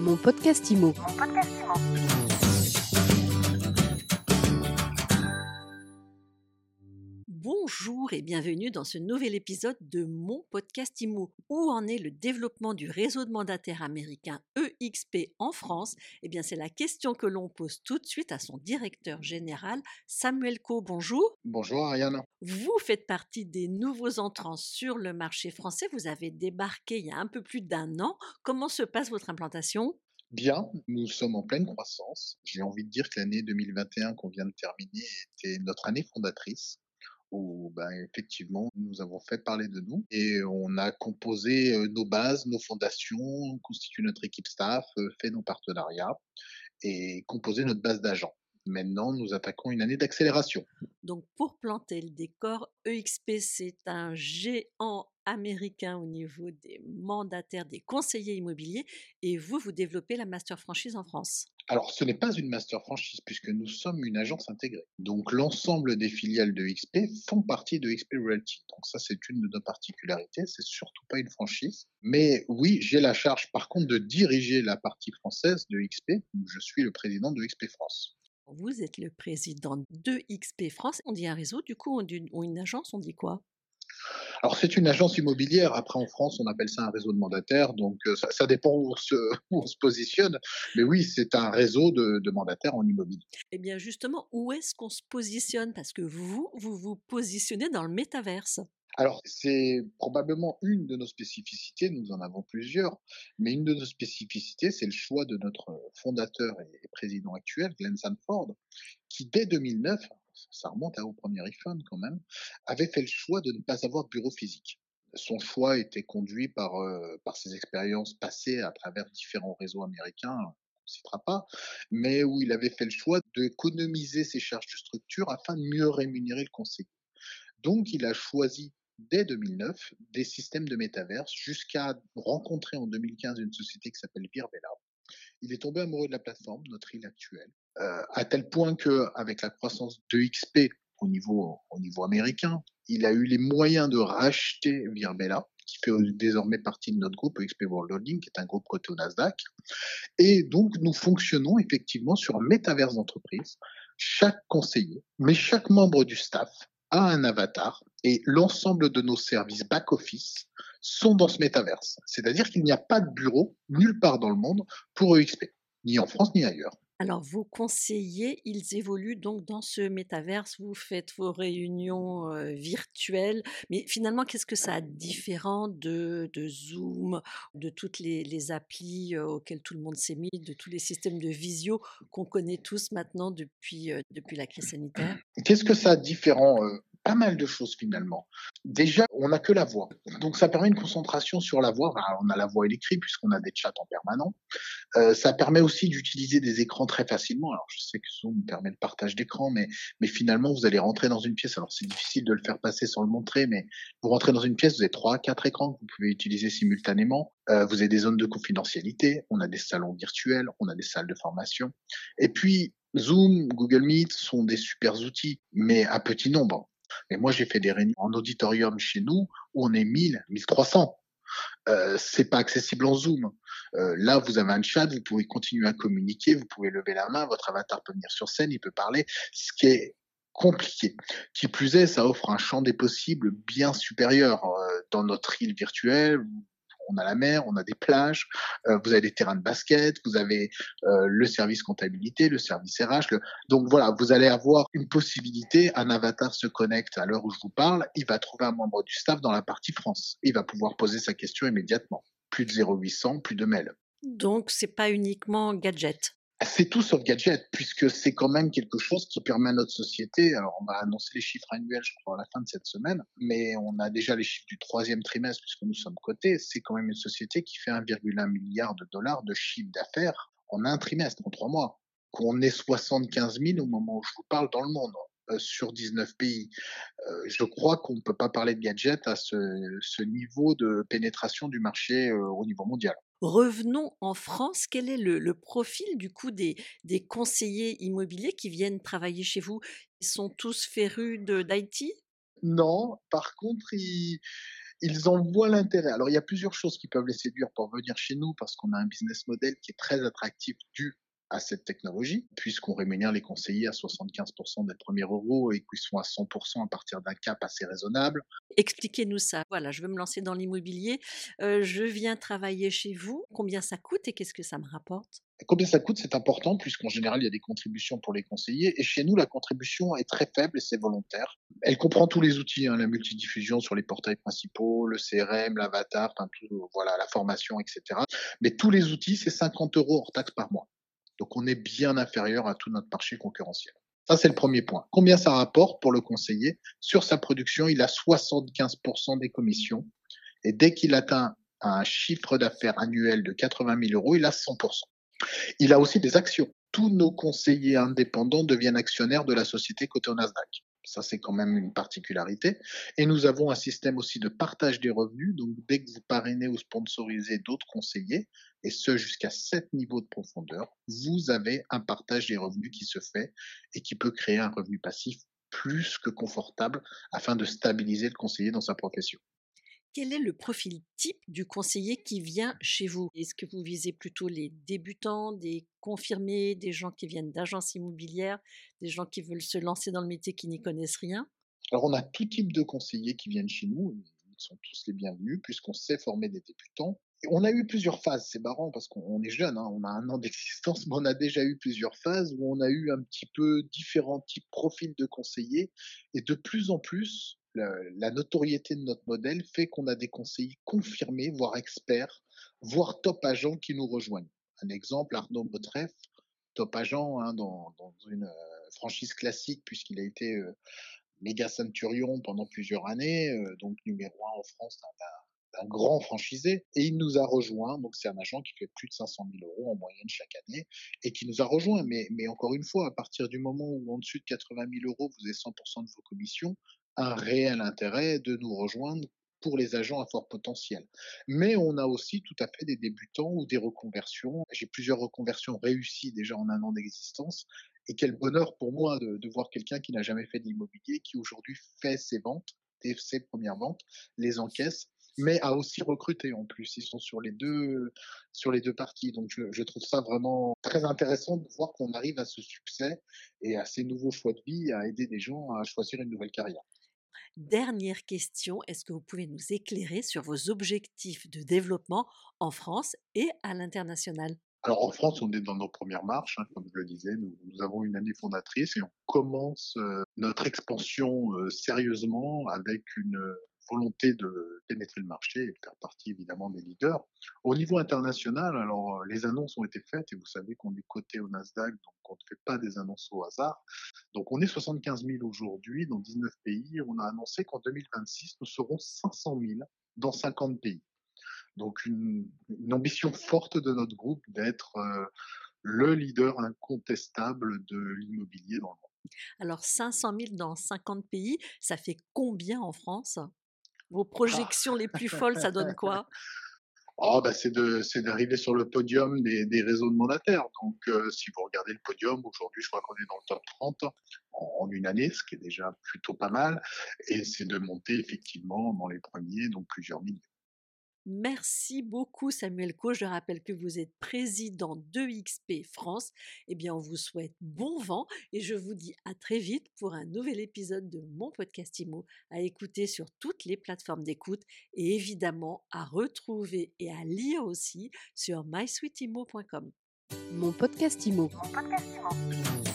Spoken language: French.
Mon podcast IMO. Bonjour et bienvenue dans ce nouvel épisode de mon podcast IMO. Où en est le développement du réseau de mandataires américains EXP en France? Eh bien, c'est la question que l'on pose tout de suite à son directeur général, Samuel Co. Bonjour. Bonjour Ariane. Vous faites partie des nouveaux entrants sur le marché français. Vous avez débarqué il y a un peu plus d'un an. Comment se passe votre implantation? Bien, nous sommes en pleine croissance. J'ai envie de dire que l'année 2021 qu'on vient de terminer était notre année fondatrice où ben, effectivement nous avons fait parler de nous et on a composé nos bases, nos fondations, constitué notre équipe staff, fait nos partenariats et composé notre base d'agents. Maintenant, nous attaquons une année d'accélération. Donc, pour planter le décor, EXP, c'est un géant américain au niveau des mandataires, des conseillers immobiliers, et vous, vous développez la master franchise en France. Alors, ce n'est pas une master franchise puisque nous sommes une agence intégrée. Donc, l'ensemble des filiales de XP font partie de XP Realty. Donc, ça, c'est une de nos particularités. C'est surtout pas une franchise. Mais oui, j'ai la charge, par contre, de diriger la partie française de XP. Je suis le président de XP France. Vous êtes le président de XP France. On dit un réseau, du coup, ou une agence, on dit quoi? Alors c'est une agence immobilière. Après en France, on appelle ça un réseau de mandataires. Donc euh, ça, dépend où on, se, positionne. Mais oui, c'est un réseau de, de, mandataires en immobilier. Eh bien justement, où est-ce qu'on se positionne? Parce que vous, vous vous positionnez dans le métaverse. Alors, c'est probablement une de nos spécificités, nous en avons plusieurs, mais une de nos spécificités, c'est le choix de notre fondateur et président actuel, Glenn Sanford, qui dès 2009, ça remonte au premier iPhone quand même, avait fait le choix de ne pas avoir de bureau physique. Son choix était conduit par, euh, par ses expériences passées à travers différents réseaux américains, on ne citera pas, mais où il avait fait le choix d'économiser ses charges de structure afin de mieux rémunérer le conseiller. Donc, il a choisi dès 2009 des systèmes de métaverse jusqu'à rencontrer en 2015 une société qui s'appelle Virbella. Il est tombé amoureux de la plateforme, notre île actuelle, à tel point que avec la croissance de XP au niveau, au niveau américain, il a eu les moyens de racheter Virbella, qui fait désormais partie de notre groupe XP World Holding, qui est un groupe coté au Nasdaq. Et donc, nous fonctionnons effectivement sur un métaverse d'entreprise. Chaque conseiller, mais chaque membre du staff a un avatar et l'ensemble de nos services back-office sont dans ce métaverse. C'est-à-dire qu'il n'y a pas de bureau nulle part dans le monde pour EXP, ni en France ni ailleurs. Alors, vos conseillers, ils évoluent donc dans ce métaverse, vous faites vos réunions virtuelles, mais finalement, qu'est-ce que ça a de différent de, Zoom, de toutes les, applis auxquelles tout le monde s'est mis, de tous les systèmes de visio qu'on connaît tous maintenant depuis, depuis la crise sanitaire? Qu'est-ce que ça a de différent pas mal de choses finalement. Déjà, on n'a que la voix. Donc ça permet une concentration sur la voix. on a la voix électrique puisqu'on a des chats en permanent. Euh, ça permet aussi d'utiliser des écrans très facilement. Alors je sais que Zoom permet le partage d'écran, mais, mais finalement vous allez rentrer dans une pièce. Alors c'est difficile de le faire passer sans le montrer, mais vous rentrez dans une pièce, vous avez trois, quatre écrans que vous pouvez utiliser simultanément. Euh, vous avez des zones de confidentialité, on a des salons virtuels, on a des salles de formation. Et puis Zoom, Google Meet sont des super outils, mais à petit nombre. Et moi, j'ai fait des réunions en auditorium chez nous où on est 1000, 1300. Euh, c'est pas accessible en Zoom. Euh, là, vous avez un chat, vous pouvez continuer à communiquer, vous pouvez lever la main, votre avatar peut venir sur scène, il peut parler, ce qui est compliqué. Qui plus est, ça offre un champ des possibles bien supérieur euh, dans notre île virtuelle on a la mer, on a des plages, euh, vous avez des terrains de basket, vous avez euh, le service comptabilité, le service RH. Donc voilà, vous allez avoir une possibilité, un avatar se connecte à l'heure où je vous parle, il va trouver un membre du staff dans la partie France. Il va pouvoir poser sa question immédiatement. Plus de 0800, plus de mail. Donc c'est pas uniquement gadget. C'est tout sauf gadget, puisque c'est quand même quelque chose qui permet à notre société, alors on va annoncer les chiffres annuels, je crois, à la fin de cette semaine, mais on a déjà les chiffres du troisième trimestre, puisque nous sommes cotés, c'est quand même une société qui fait 1,1 milliard de dollars de chiffre d'affaires en un trimestre, en trois mois. Qu'on est 75 000 au moment où je vous parle dans le monde euh, sur 19 pays. Euh, je crois qu'on ne peut pas parler de gadget à ce, ce, niveau de pénétration du marché euh, au niveau mondial. Revenons en France. Quel est le, profil du coup des, conseillers immobiliers qui viennent travailler chez vous? Ils sont tous férus d'IT Non, par contre, ils, ils en voient l'intérêt. Alors, il y a plusieurs choses qui peuvent les séduire pour venir chez nous parce qu'on a un business model qui est très attractif dû à cette technologie, puisqu'on rémunère les conseillers à 75% des premiers euros et qu'ils sont à 100% à partir d'un cap assez raisonnable. Expliquez-nous ça. Voilà, je veux me lancer dans l'immobilier. Euh, je viens travailler chez vous. Combien ça coûte et qu'est-ce que ça me rapporte? Combien ça coûte, c'est important, puisqu'en général, il y a des contributions pour les conseillers. Et chez nous, la contribution est très faible et c'est volontaire. Elle comprend tous les outils, hein, la multidiffusion sur les portails principaux, le CRM, l'avatar, enfin, tout, voilà, la formation, etc. Mais tous les outils, c'est 50 euros hors taxe par mois. Donc on est bien inférieur à tout notre marché concurrentiel. Ça, c'est le premier point. Combien ça rapporte pour le conseiller? Sur sa production, il a 75% des commissions. Et dès qu'il atteint un chiffre d'affaires annuel de 80 000 euros, il a 100%. Il a aussi des actions. Tous nos conseillers indépendants deviennent actionnaires de la société cotée au Nasdaq. Ça, c'est quand même une particularité. Et nous avons un système aussi de partage des revenus. Donc, dès que vous parrainez ou sponsorisez d'autres conseillers, et ce jusqu'à sept niveaux de profondeur, vous avez un partage des revenus qui se fait et qui peut créer un revenu passif plus que confortable afin de stabiliser le conseiller dans sa profession. Quel est le profil type du conseiller qui vient chez vous? Est-ce que vous visez plutôt les débutants, des confirmés, des gens qui viennent d'agences immobilières, des gens qui veulent se lancer dans le métier qui n'y connaissent rien? Alors on a tout type de conseillers qui viennent chez nous, ils sont tous les bienvenus puisqu'on sait former des débutants. on a eu plusieurs phases, c'est marrant parce qu'on est jeune, hein, on a un an d'existence, mais on a déjà eu plusieurs phases où on a eu un petit peu différents types profils de conseillers. Et de plus en plus la, notoriété de notre modèle fait qu'on a des conseillers confirmés, voire experts, voire top agents qui nous rejoignent. Un exemple, Arnaud Botreff, top agent hein, dans, une euh, franchise classique, puisqu'il a été euh, méga centurion pendant plusieurs années, euh, donc numéro un en France d'un grand franchisé, et il nous a rejoint. Donc c'est un agent qui fait plus de 500 000 euros en moyenne chaque année et qui nous a rejoint. Mais, encore une fois, à partir du moment où en dessus de 80 000 euros, vous avez 100% de vos commissions, un réel intérêt de nous rejoindre pour les agents à fort potentiel. Mais on a aussi tout à fait des débutants ou des reconversions. J'ai plusieurs reconversions réussies déjà en un an d'existence. Et quel bonheur pour moi de, voir quelqu'un qui n'a jamais fait d'immobilier, qui aujourd'hui fait ses ventes, ses premières ventes, les encaisse, mais a aussi recruté en plus. Ils sont sur les deux, sur les deux parties. Donc je, je trouve ça vraiment très intéressant de voir qu'on arrive à ce succès et à ces nouveaux choix de vie, à aider des gens à choisir une nouvelle carrière. Dernière question, est-ce que vous pouvez nous éclairer sur vos objectifs de développement en France et à l'international? Alors en France, on est dans nos premières marches, hein, comme je le disais, nous, avons une année fondatrice et on commence euh, notre expansion euh, sérieusement avec une, volonté de pénétrer le marché et de faire partie évidemment des leaders. Au niveau international, alors les annonces ont été faites et vous savez qu'on est coté au Nasdaq, donc on ne fait pas des annonces au hasard. Donc on est 75 000 aujourd'hui dans 19 pays. On a annoncé qu'en 2026, nous serons 500 000 dans 50 pays. Donc une, ambition forte de notre groupe d'être euh, le leader incontestable de l'immobilier dans le monde. Alors 500 000 dans 50 pays, ça fait combien en France? Vos projections les plus folles, ça donne quoi? Oh, bah c'est d'arriver sur le podium des, des réseaux de mandataires. Donc, euh, si vous regardez le podium, aujourd'hui, je crois qu'on est dans le top 30 en, une année, ce qui est déjà plutôt pas mal. Et c'est de monter effectivement dans les premiers, donc plusieurs milliers. Merci beaucoup Samuel Co. Je rappelle que vous êtes président de XP France. Eh bien, on vous souhaite bon vent et je vous dis à très vite pour un nouvel épisode de mon podcast IMO à écouter sur toutes les plateformes d'écoute et évidemment à retrouver et à lire aussi sur mysweetimo.com. Mon podcast IMO. Mon podcast IMO.